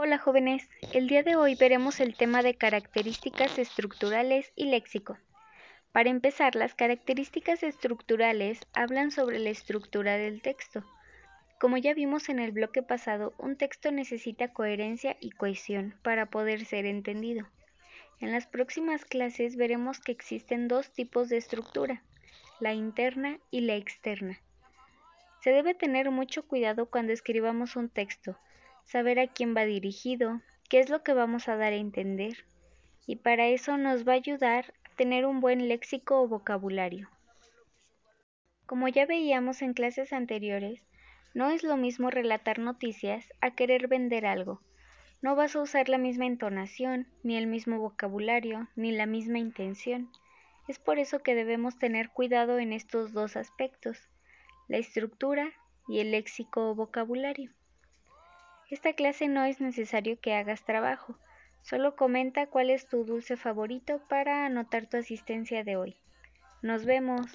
Hola jóvenes, el día de hoy veremos el tema de características estructurales y léxico. Para empezar, las características estructurales hablan sobre la estructura del texto. Como ya vimos en el bloque pasado, un texto necesita coherencia y cohesión para poder ser entendido. En las próximas clases veremos que existen dos tipos de estructura, la interna y la externa. Se debe tener mucho cuidado cuando escribamos un texto, saber a quién va dirigido, qué es lo que vamos a dar a entender, y para eso nos va a ayudar a tener un buen léxico o vocabulario. Como ya veíamos en clases anteriores, no es lo mismo relatar noticias a querer vender algo. No vas a usar la misma entonación, ni el mismo vocabulario, ni la misma intención. Es por eso que debemos tener cuidado en estos dos aspectos, la estructura y el léxico o vocabulario. Esta clase no es necesario que hagas trabajo, solo comenta cuál es tu dulce favorito para anotar tu asistencia de hoy. Nos vemos.